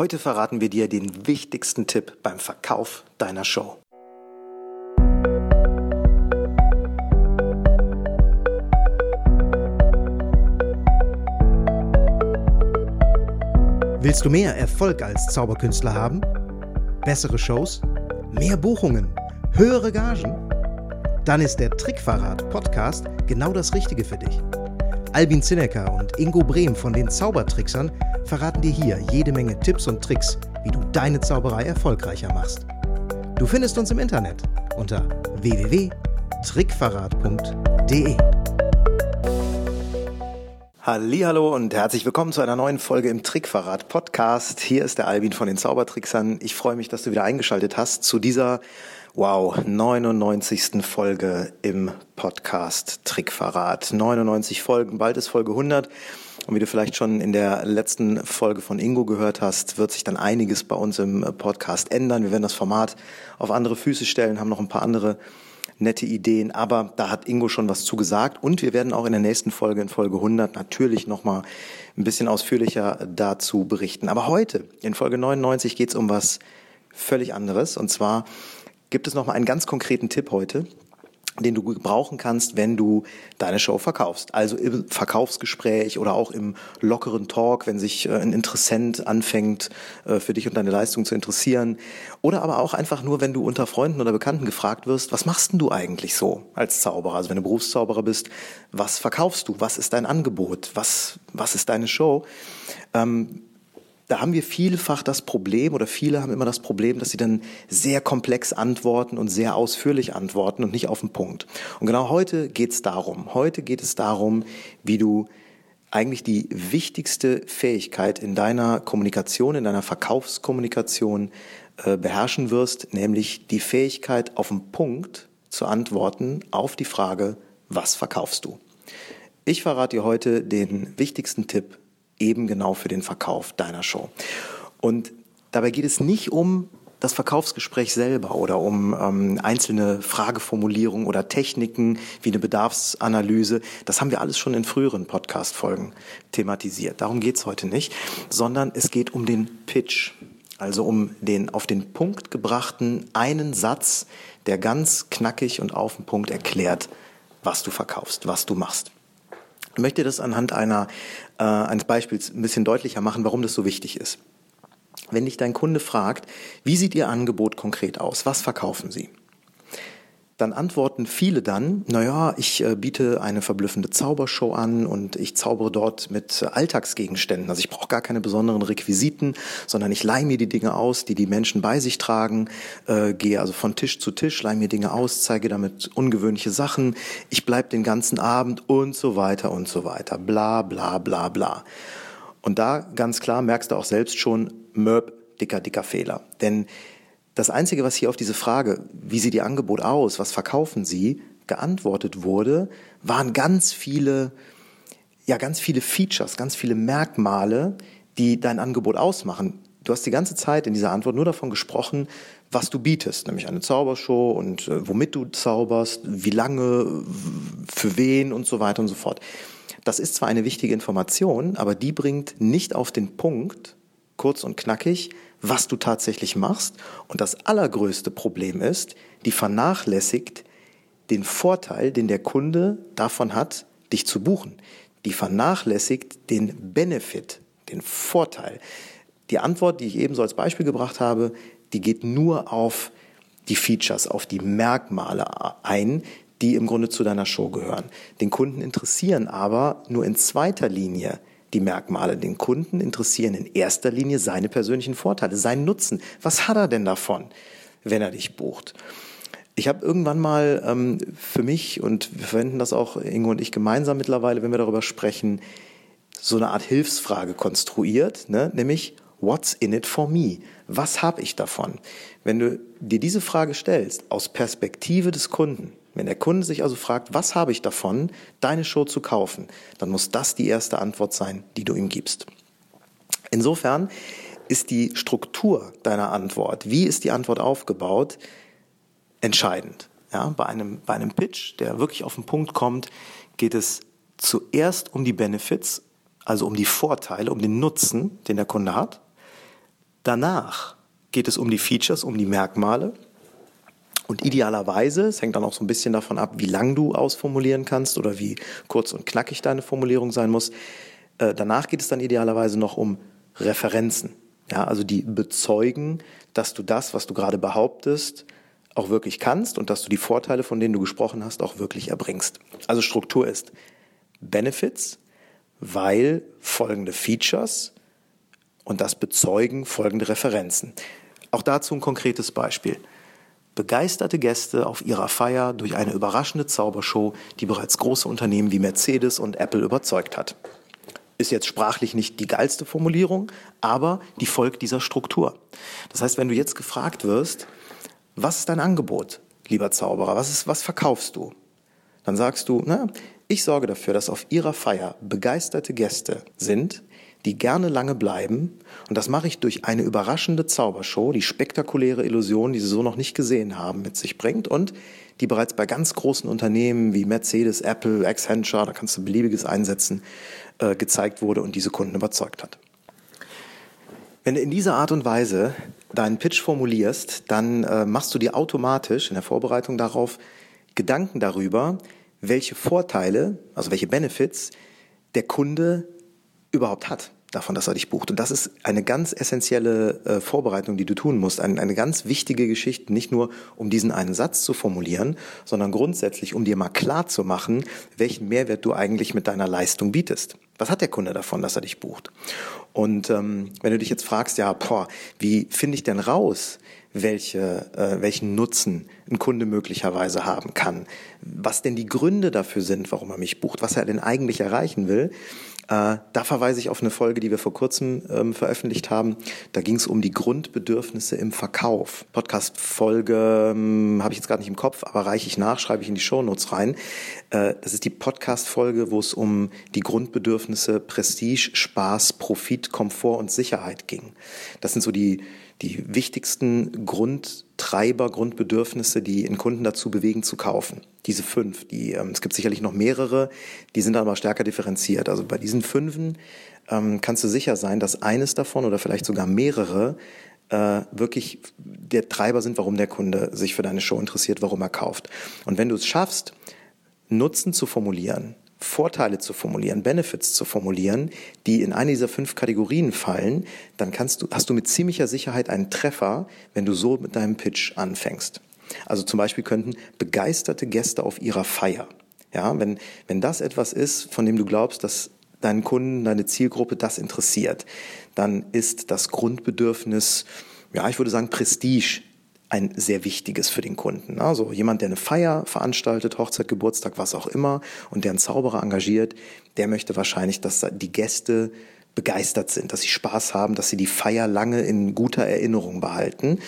Heute verraten wir dir den wichtigsten Tipp beim Verkauf deiner Show. Willst du mehr Erfolg als Zauberkünstler haben? Bessere Shows? Mehr Buchungen? Höhere Gagen? Dann ist der Trickverrat Podcast genau das Richtige für dich. Albin Zinecker und Ingo Brehm von den Zaubertricksern verraten dir hier jede Menge Tipps und Tricks, wie du deine Zauberei erfolgreicher machst. Du findest uns im Internet unter www.trickverrat.de. Hallo und herzlich willkommen zu einer neuen Folge im Trickverrat Podcast. Hier ist der Albin von den Zaubertricksern. Ich freue mich, dass du wieder eingeschaltet hast zu dieser Wow, 99. Folge im Podcast Trickverrat. 99 Folgen, bald ist Folge 100. Und wie du vielleicht schon in der letzten Folge von Ingo gehört hast, wird sich dann einiges bei uns im Podcast ändern. Wir werden das Format auf andere Füße stellen, haben noch ein paar andere nette Ideen, aber da hat Ingo schon was zugesagt und wir werden auch in der nächsten Folge, in Folge 100, natürlich nochmal ein bisschen ausführlicher dazu berichten. Aber heute, in Folge 99, geht es um was völlig anderes und zwar gibt es nochmal einen ganz konkreten Tipp heute, den du gebrauchen kannst, wenn du deine Show verkaufst. Also im Verkaufsgespräch oder auch im lockeren Talk, wenn sich äh, ein Interessent anfängt, äh, für dich und deine Leistung zu interessieren. Oder aber auch einfach nur, wenn du unter Freunden oder Bekannten gefragt wirst, was machst denn du eigentlich so als Zauberer? Also wenn du Berufszauberer bist, was verkaufst du? Was ist dein Angebot? Was, was ist deine Show? Ähm, da haben wir vielfach das Problem oder viele haben immer das Problem, dass sie dann sehr komplex antworten und sehr ausführlich antworten und nicht auf den Punkt. Und genau heute geht es darum. Heute geht es darum, wie du eigentlich die wichtigste Fähigkeit in deiner Kommunikation, in deiner Verkaufskommunikation äh, beherrschen wirst, nämlich die Fähigkeit, auf den Punkt zu antworten auf die Frage, was verkaufst du? Ich verrate dir heute den wichtigsten Tipp eben genau für den Verkauf deiner Show. Und dabei geht es nicht um das Verkaufsgespräch selber oder um ähm, einzelne Frageformulierungen oder Techniken wie eine Bedarfsanalyse. Das haben wir alles schon in früheren Podcast-Folgen thematisiert. Darum geht's heute nicht, sondern es geht um den Pitch. Also um den auf den Punkt gebrachten einen Satz, der ganz knackig und auf den Punkt erklärt, was du verkaufst, was du machst. Ich möchte das anhand einer, äh, eines Beispiels ein bisschen deutlicher machen, warum das so wichtig ist. Wenn dich dein Kunde fragt, wie sieht Ihr Angebot konkret aus? Was verkaufen Sie? Dann antworten viele dann, naja, ich äh, biete eine verblüffende Zaubershow an und ich zaubere dort mit Alltagsgegenständen. Also ich brauche gar keine besonderen Requisiten, sondern ich leihe mir die Dinge aus, die die Menschen bei sich tragen, äh, gehe also von Tisch zu Tisch, leihe mir Dinge aus, zeige damit ungewöhnliche Sachen, ich bleib den ganzen Abend und so weiter und so weiter. Bla bla bla bla. Und da ganz klar merkst du auch selbst schon, Mörb, dicker, dicker Fehler. Denn das Einzige, was hier auf diese Frage, wie sieht Ihr Angebot aus, was verkaufen Sie, geantwortet wurde, waren ganz viele, ja, ganz viele Features, ganz viele Merkmale, die dein Angebot ausmachen. Du hast die ganze Zeit in dieser Antwort nur davon gesprochen, was du bietest, nämlich eine Zaubershow und äh, womit du zauberst, wie lange, für wen und so weiter und so fort. Das ist zwar eine wichtige Information, aber die bringt nicht auf den Punkt, kurz und knackig, was du tatsächlich machst. Und das allergrößte Problem ist, die vernachlässigt den Vorteil, den der Kunde davon hat, dich zu buchen. Die vernachlässigt den Benefit, den Vorteil. Die Antwort, die ich eben so als Beispiel gebracht habe, die geht nur auf die Features, auf die Merkmale ein, die im Grunde zu deiner Show gehören. Den Kunden interessieren aber nur in zweiter Linie die Merkmale. Den Kunden interessieren in erster Linie seine persönlichen Vorteile, seinen Nutzen. Was hat er denn davon, wenn er dich bucht? Ich habe irgendwann mal ähm, für mich, und wir verwenden das auch Ingo und ich gemeinsam mittlerweile, wenn wir darüber sprechen, so eine Art Hilfsfrage konstruiert, ne? nämlich What's in it for me? Was habe ich davon? Wenn du dir diese Frage stellst aus Perspektive des Kunden, wenn der Kunde sich also fragt, was habe ich davon, deine Show zu kaufen, dann muss das die erste Antwort sein, die du ihm gibst. Insofern ist die Struktur deiner Antwort, wie ist die Antwort aufgebaut, entscheidend. Ja, bei einem, bei einem Pitch, der wirklich auf den Punkt kommt, geht es zuerst um die Benefits, also um die Vorteile, um den Nutzen, den der Kunde hat. Danach geht es um die Features, um die Merkmale. Und idealerweise, es hängt dann auch so ein bisschen davon ab, wie lang du ausformulieren kannst oder wie kurz und knackig deine Formulierung sein muss. Äh, danach geht es dann idealerweise noch um Referenzen. Ja, also die bezeugen, dass du das, was du gerade behauptest, auch wirklich kannst und dass du die Vorteile, von denen du gesprochen hast, auch wirklich erbringst. Also Struktur ist Benefits, weil folgende Features und das bezeugen folgende Referenzen. Auch dazu ein konkretes Beispiel. Begeisterte Gäste auf ihrer Feier durch eine überraschende Zaubershow, die bereits große Unternehmen wie Mercedes und Apple überzeugt hat. Ist jetzt sprachlich nicht die geilste Formulierung, aber die folgt dieser Struktur. Das heißt, wenn du jetzt gefragt wirst, was ist dein Angebot, lieber Zauberer, was, ist, was verkaufst du? Dann sagst du, na, ich sorge dafür, dass auf ihrer Feier begeisterte Gäste sind, die gerne lange bleiben. Und das mache ich durch eine überraschende Zaubershow, die spektakuläre Illusion, die sie so noch nicht gesehen haben, mit sich bringt und die bereits bei ganz großen Unternehmen wie Mercedes, Apple, Accenture, da kannst du beliebiges einsetzen, äh, gezeigt wurde und diese Kunden überzeugt hat. Wenn du in dieser Art und Weise deinen Pitch formulierst, dann äh, machst du dir automatisch in der Vorbereitung darauf Gedanken darüber, welche Vorteile, also welche Benefits der Kunde überhaupt hat davon, dass er dich bucht. Und das ist eine ganz essentielle äh, Vorbereitung, die du tun musst. Eine, eine ganz wichtige Geschichte, nicht nur um diesen einen Satz zu formulieren, sondern grundsätzlich, um dir mal klar zu machen, welchen Mehrwert du eigentlich mit deiner Leistung bietest. Was hat der Kunde davon, dass er dich bucht? Und ähm, wenn du dich jetzt fragst, ja, boah, wie finde ich denn raus, welche, äh, welchen Nutzen ein Kunde möglicherweise haben kann, was denn die Gründe dafür sind, warum er mich bucht, was er denn eigentlich erreichen will, äh, da verweise ich auf eine Folge, die wir vor kurzem ähm, veröffentlicht haben. Da ging es um die Grundbedürfnisse im Verkauf. Podcast-Folge ähm, habe ich jetzt gerade nicht im Kopf, aber reiche ich nach, schreibe ich in die Shownotes rein. Äh, das ist die Podcast-Folge, wo es um die Grundbedürfnisse Prestige, Spaß, Profit, Komfort und Sicherheit ging. Das sind so die die wichtigsten Grundtreiber, Grundbedürfnisse, die einen Kunden dazu bewegen zu kaufen. Diese fünf, die, ähm, es gibt sicherlich noch mehrere, die sind aber stärker differenziert. Also bei diesen fünfen ähm, kannst du sicher sein, dass eines davon oder vielleicht sogar mehrere äh, wirklich der Treiber sind, warum der Kunde sich für deine Show interessiert, warum er kauft. Und wenn du es schaffst, Nutzen zu formulieren, Vorteile zu formulieren, Benefits zu formulieren, die in eine dieser fünf Kategorien fallen, dann kannst du, hast du mit ziemlicher Sicherheit einen Treffer, wenn du so mit deinem Pitch anfängst. Also zum Beispiel könnten begeisterte Gäste auf ihrer Feier. Ja, wenn, wenn das etwas ist, von dem du glaubst, dass deinen Kunden, deine Zielgruppe das interessiert, dann ist das Grundbedürfnis, ja, ich würde sagen, Prestige ein sehr wichtiges für den Kunden. Also jemand, der eine Feier veranstaltet, Hochzeit, Geburtstag, was auch immer, und der einen Zauberer engagiert, der möchte wahrscheinlich, dass die Gäste begeistert sind, dass sie Spaß haben, dass sie die Feier lange in guter Erinnerung behalten.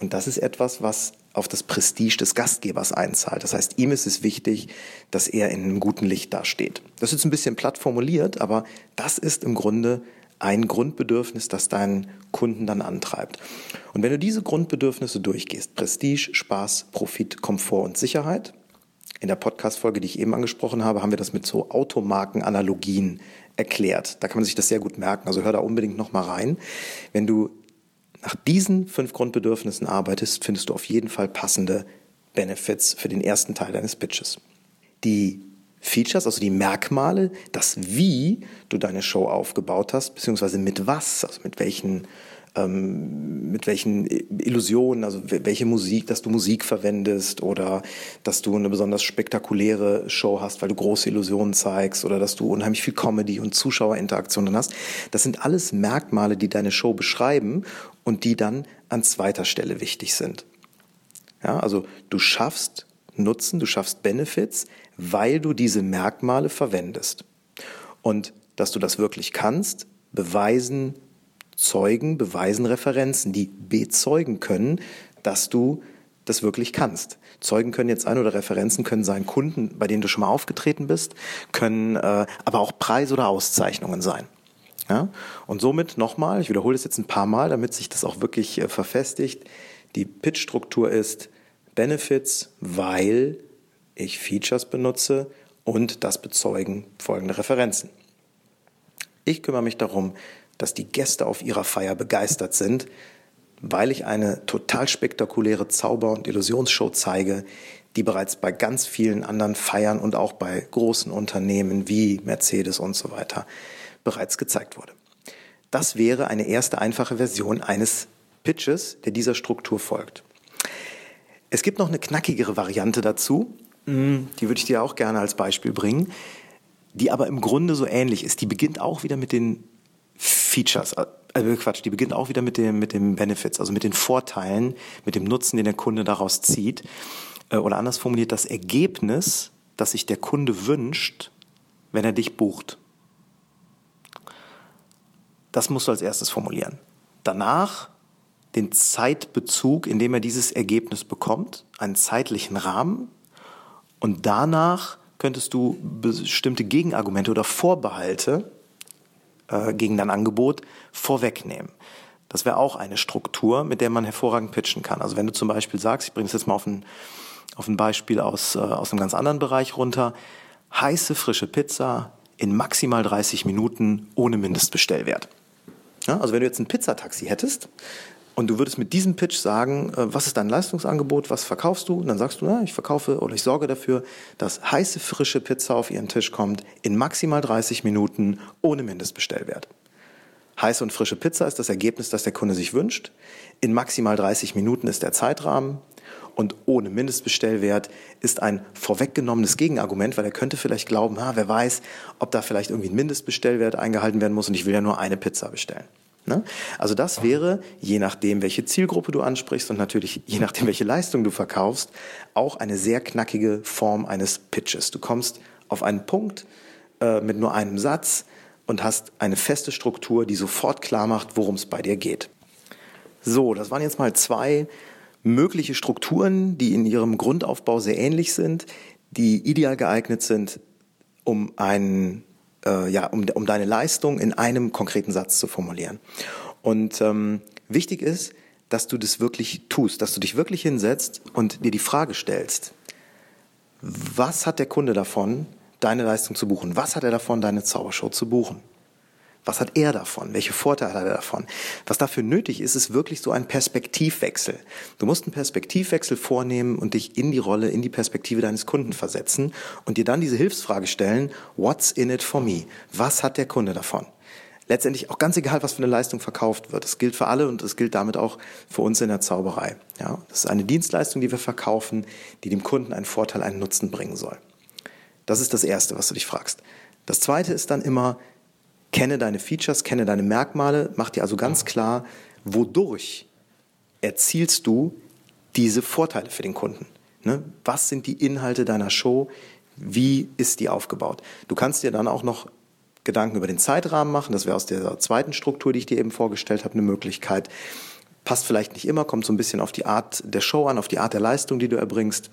Und das ist etwas, was auf das Prestige des Gastgebers einzahlt. Das heißt, ihm ist es wichtig, dass er in einem guten Licht dasteht. Das ist ein bisschen platt formuliert, aber das ist im Grunde ein Grundbedürfnis, das deinen Kunden dann antreibt. Und wenn du diese Grundbedürfnisse durchgehst, Prestige, Spaß, Profit, Komfort und Sicherheit, in der Podcast-Folge, die ich eben angesprochen habe, haben wir das mit so Automarken-Analogien erklärt. Da kann man sich das sehr gut merken. Also hör da unbedingt nochmal rein. Wenn du nach diesen fünf Grundbedürfnissen arbeitest, findest du auf jeden Fall passende Benefits für den ersten Teil deines Pitches. Die Features, also die Merkmale, das Wie du deine Show aufgebaut hast, beziehungsweise mit was, also mit welchen, ähm, mit welchen Illusionen, also welche Musik, dass du Musik verwendest oder dass du eine besonders spektakuläre Show hast, weil du große Illusionen zeigst oder dass du unheimlich viel Comedy und Zuschauerinteraktionen hast. Das sind alles Merkmale, die deine Show beschreiben und die dann an zweiter Stelle wichtig sind. Ja, also du schaffst Nutzen, du schaffst Benefits, weil du diese Merkmale verwendest. Und dass du das wirklich kannst, beweisen Zeugen, beweisen Referenzen, die bezeugen können, dass du das wirklich kannst. Zeugen können jetzt sein oder Referenzen können sein Kunden, bei denen du schon mal aufgetreten bist, können äh, aber auch Preise oder Auszeichnungen sein. Ja? Und somit nochmal, ich wiederhole es jetzt ein paar Mal, damit sich das auch wirklich äh, verfestigt, die Pitch-Struktur ist Benefits, weil ich Features benutze und das bezeugen folgende Referenzen. Ich kümmere mich darum, dass die Gäste auf ihrer Feier begeistert sind, weil ich eine total spektakuläre Zauber- und Illusionsshow zeige, die bereits bei ganz vielen anderen Feiern und auch bei großen Unternehmen wie Mercedes und so weiter bereits gezeigt wurde. Das wäre eine erste einfache Version eines Pitches, der dieser Struktur folgt. Es gibt noch eine knackigere Variante dazu, hm, die würde ich dir auch gerne als Beispiel bringen, die aber im Grunde so ähnlich ist. Die beginnt auch wieder mit den Features, also Quatsch, die beginnt auch wieder mit dem, mit dem Benefits, also mit den Vorteilen, mit dem Nutzen, den der Kunde daraus zieht. Äh, oder anders formuliert, das Ergebnis, das sich der Kunde wünscht, wenn er dich bucht. Das musst du als erstes formulieren. Danach den Zeitbezug, in dem er dieses Ergebnis bekommt, einen zeitlichen Rahmen. Und danach könntest du bestimmte Gegenargumente oder Vorbehalte äh, gegen dein Angebot vorwegnehmen. Das wäre auch eine Struktur, mit der man hervorragend pitchen kann. Also wenn du zum Beispiel sagst, ich bringe es jetzt mal auf ein, auf ein Beispiel aus, äh, aus einem ganz anderen Bereich runter, heiße, frische Pizza in maximal 30 Minuten ohne Mindestbestellwert. Ja, also wenn du jetzt ein Pizzataxi hättest, und du würdest mit diesem Pitch sagen, äh, was ist dein Leistungsangebot, was verkaufst du? Und dann sagst du, na, ich verkaufe oder ich sorge dafür, dass heiße, frische Pizza auf ihren Tisch kommt in maximal 30 Minuten ohne Mindestbestellwert. Heiße und frische Pizza ist das Ergebnis, das der Kunde sich wünscht. In maximal 30 Minuten ist der Zeitrahmen. Und ohne Mindestbestellwert ist ein vorweggenommenes Gegenargument, weil er könnte vielleicht glauben, ah, wer weiß, ob da vielleicht irgendwie ein Mindestbestellwert eingehalten werden muss und ich will ja nur eine Pizza bestellen. Ne? Also das wäre, je nachdem, welche Zielgruppe du ansprichst und natürlich je nachdem, welche Leistung du verkaufst, auch eine sehr knackige Form eines Pitches. Du kommst auf einen Punkt äh, mit nur einem Satz und hast eine feste Struktur, die sofort klar macht, worum es bei dir geht. So, das waren jetzt mal zwei mögliche Strukturen, die in ihrem Grundaufbau sehr ähnlich sind, die ideal geeignet sind, um einen äh, ja, um, um deine Leistung in einem konkreten Satz zu formulieren. Und ähm, wichtig ist, dass du das wirklich tust, dass du dich wirklich hinsetzt und dir die Frage stellst, was hat der Kunde davon, deine Leistung zu buchen? Was hat er davon, deine Zaubershow zu buchen? Was hat er davon? Welche Vorteile hat er davon? Was dafür nötig ist, ist wirklich so ein Perspektivwechsel. Du musst einen Perspektivwechsel vornehmen und dich in die Rolle, in die Perspektive deines Kunden versetzen und dir dann diese Hilfsfrage stellen, what's in it for me? Was hat der Kunde davon? Letztendlich auch ganz egal, was für eine Leistung verkauft wird. Das gilt für alle und das gilt damit auch für uns in der Zauberei. Ja, das ist eine Dienstleistung, die wir verkaufen, die dem Kunden einen Vorteil, einen Nutzen bringen soll. Das ist das Erste, was du dich fragst. Das Zweite ist dann immer, Kenne deine Features, kenne deine Merkmale, mach dir also ganz klar, wodurch erzielst du diese Vorteile für den Kunden. Ne? Was sind die Inhalte deiner Show? Wie ist die aufgebaut? Du kannst dir dann auch noch Gedanken über den Zeitrahmen machen. Das wäre aus der zweiten Struktur, die ich dir eben vorgestellt habe, eine Möglichkeit. Passt vielleicht nicht immer, kommt so ein bisschen auf die Art der Show an, auf die Art der Leistung, die du erbringst.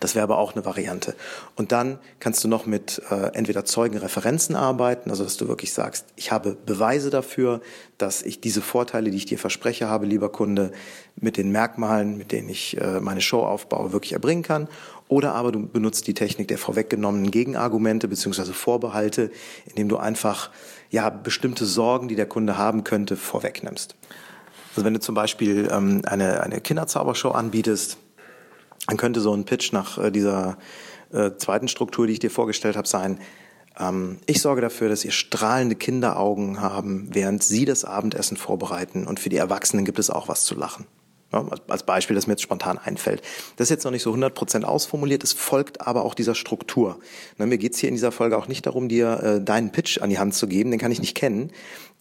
Das wäre aber auch eine Variante. Und dann kannst du noch mit äh, entweder Zeugenreferenzen arbeiten, also dass du wirklich sagst, ich habe Beweise dafür, dass ich diese Vorteile, die ich dir verspreche habe, lieber Kunde, mit den Merkmalen, mit denen ich äh, meine Show aufbaue, wirklich erbringen kann. Oder aber du benutzt die Technik der vorweggenommenen Gegenargumente beziehungsweise Vorbehalte, indem du einfach ja bestimmte Sorgen, die der Kunde haben könnte, vorwegnimmst. Also wenn du zum Beispiel ähm, eine, eine Kinderzaubershow anbietest, dann könnte so ein Pitch nach äh, dieser äh, zweiten Struktur, die ich dir vorgestellt habe, sein, ähm, ich sorge dafür, dass ihr strahlende Kinderaugen haben, während sie das Abendessen vorbereiten und für die Erwachsenen gibt es auch was zu lachen. Ja, als Beispiel, das mir jetzt spontan einfällt. Das ist jetzt noch nicht so 100% ausformuliert, es folgt aber auch dieser Struktur. Na, mir geht's hier in dieser Folge auch nicht darum, dir äh, deinen Pitch an die Hand zu geben, den kann ich nicht kennen,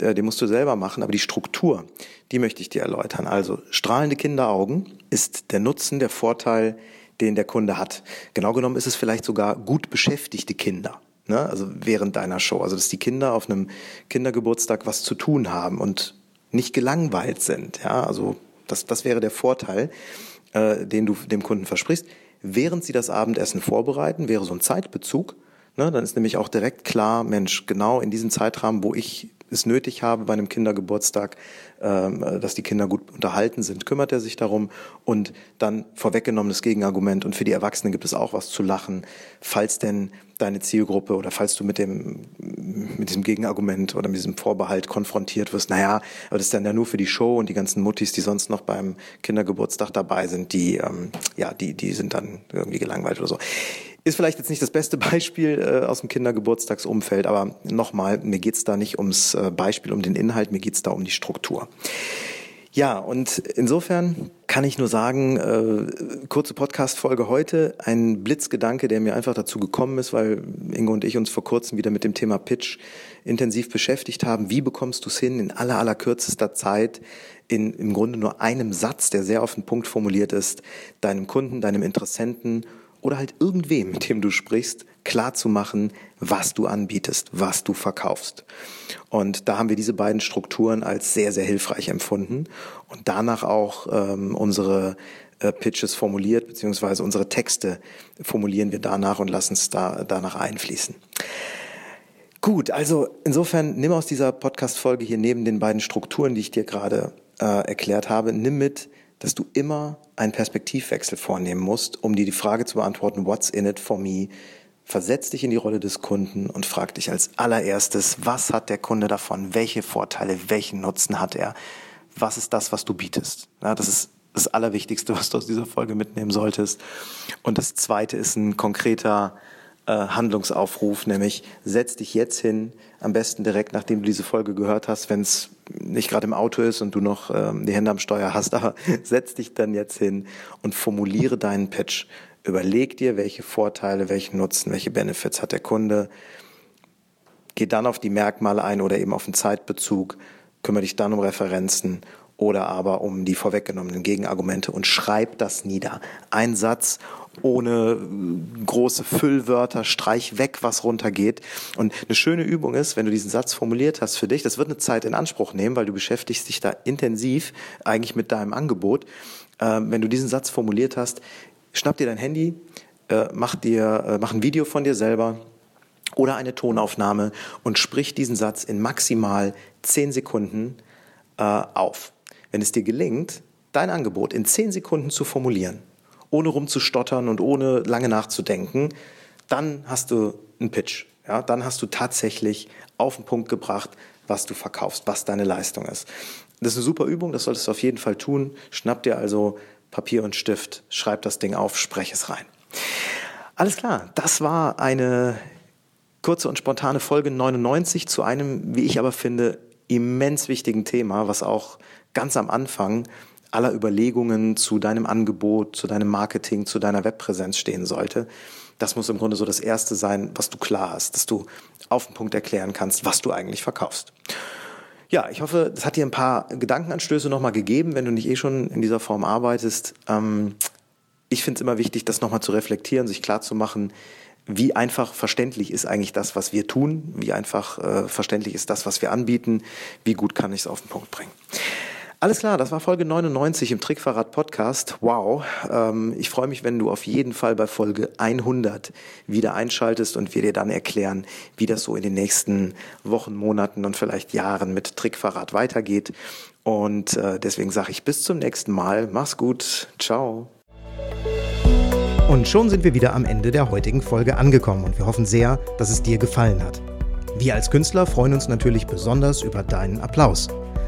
äh, den musst du selber machen, aber die Struktur, die möchte ich dir erläutern. Also strahlende Kinderaugen ist der Nutzen, der Vorteil, den der Kunde hat. Genau genommen ist es vielleicht sogar gut beschäftigte Kinder. Ne? Also während deiner Show. Also dass die Kinder auf einem Kindergeburtstag was zu tun haben und nicht gelangweilt sind. Ja, also das, das wäre der Vorteil, äh, den du dem Kunden versprichst. Während sie das Abendessen vorbereiten, wäre so ein Zeitbezug. Ne, dann ist nämlich auch direkt klar, Mensch, genau in diesem Zeitrahmen, wo ich es nötig habe bei einem Kindergeburtstag, ähm, dass die Kinder gut unterhalten sind, kümmert er sich darum und dann vorweggenommenes Gegenargument und für die Erwachsenen gibt es auch was zu lachen, falls denn deine Zielgruppe oder falls du mit dem, mit diesem Gegenargument oder mit diesem Vorbehalt konfrontiert wirst, naja, aber das ist dann ja nur für die Show und die ganzen Muttis, die sonst noch beim Kindergeburtstag dabei sind, die, ähm, ja, die, die sind dann irgendwie gelangweilt oder so. Ist vielleicht jetzt nicht das beste Beispiel äh, aus dem Kindergeburtstagsumfeld, aber nochmal, mir geht's da nicht ums äh, Beispiel, um den Inhalt, mir geht's da um die Struktur. Ja, und insofern kann ich nur sagen, äh, kurze Podcast-Folge heute, ein Blitzgedanke, der mir einfach dazu gekommen ist, weil Ingo und ich uns vor kurzem wieder mit dem Thema Pitch intensiv beschäftigt haben. Wie bekommst du es hin, in aller, aller kürzester Zeit, in im Grunde nur einem Satz, der sehr auf den Punkt formuliert ist, deinem Kunden, deinem Interessenten oder halt irgendwem, mit dem du sprichst, klar zu machen, was du anbietest, was du verkaufst. Und da haben wir diese beiden Strukturen als sehr, sehr hilfreich empfunden und danach auch ähm, unsere äh, Pitches formuliert, beziehungsweise unsere Texte formulieren wir danach und lassen es da, danach einfließen. Gut, also insofern nimm aus dieser Podcast-Folge hier neben den beiden Strukturen, die ich dir gerade äh, erklärt habe, nimm mit, dass du immer einen Perspektivwechsel vornehmen musst, um dir die Frage zu beantworten, what's in it for me? Versetz dich in die Rolle des Kunden und frag dich als allererstes, was hat der Kunde davon? Welche Vorteile, welchen Nutzen hat er? Was ist das, was du bietest? Ja, das ist das Allerwichtigste, was du aus dieser Folge mitnehmen solltest. Und das Zweite ist ein konkreter äh, Handlungsaufruf, nämlich setz dich jetzt hin, am besten direkt nachdem du diese Folge gehört hast, wenn es nicht gerade im Auto ist und du noch ähm, die Hände am Steuer hast, aber setz dich dann jetzt hin und formuliere deinen Pitch. Überleg dir, welche Vorteile, welchen Nutzen, welche Benefits hat der Kunde. Geh dann auf die Merkmale ein oder eben auf den Zeitbezug, kümmere dich dann um Referenzen oder aber um die vorweggenommenen Gegenargumente und schreib das nieder. Ein Satz ohne große Füllwörter, streich weg, was runtergeht. Und eine schöne Übung ist, wenn du diesen Satz formuliert hast für dich, das wird eine Zeit in Anspruch nehmen, weil du beschäftigst dich da intensiv eigentlich mit deinem Angebot. Ähm, wenn du diesen Satz formuliert hast, schnapp dir dein Handy, äh, mach dir, äh, mach ein Video von dir selber oder eine Tonaufnahme und sprich diesen Satz in maximal zehn Sekunden äh, auf. Wenn es dir gelingt, dein Angebot in zehn Sekunden zu formulieren, ohne rumzustottern und ohne lange nachzudenken, dann hast du einen Pitch. Ja, dann hast du tatsächlich auf den Punkt gebracht, was du verkaufst, was deine Leistung ist. Das ist eine super Übung, das solltest du auf jeden Fall tun. Schnapp dir also Papier und Stift, schreib das Ding auf, sprech es rein. Alles klar, das war eine kurze und spontane Folge 99 zu einem, wie ich aber finde, immens wichtigen Thema, was auch ganz am Anfang aller Überlegungen zu deinem Angebot, zu deinem Marketing, zu deiner Webpräsenz stehen sollte. Das muss im Grunde so das Erste sein, was du klar hast, dass du auf den Punkt erklären kannst, was du eigentlich verkaufst. Ja, ich hoffe, das hat dir ein paar Gedankenanstöße nochmal gegeben, wenn du nicht eh schon in dieser Form arbeitest. Ähm, ich finde es immer wichtig, das nochmal zu reflektieren, sich klar zu machen, wie einfach verständlich ist eigentlich das, was wir tun, wie einfach äh, verständlich ist das, was wir anbieten, wie gut kann ich es auf den Punkt bringen. Alles klar, das war Folge 99 im Trickverrat Podcast. Wow. Ähm, ich freue mich, wenn du auf jeden Fall bei Folge 100 wieder einschaltest und wir dir dann erklären, wie das so in den nächsten Wochen, Monaten und vielleicht Jahren mit Trickverrat weitergeht. Und äh, deswegen sage ich bis zum nächsten Mal. Mach's gut. Ciao. Und schon sind wir wieder am Ende der heutigen Folge angekommen und wir hoffen sehr, dass es dir gefallen hat. Wir als Künstler freuen uns natürlich besonders über deinen Applaus.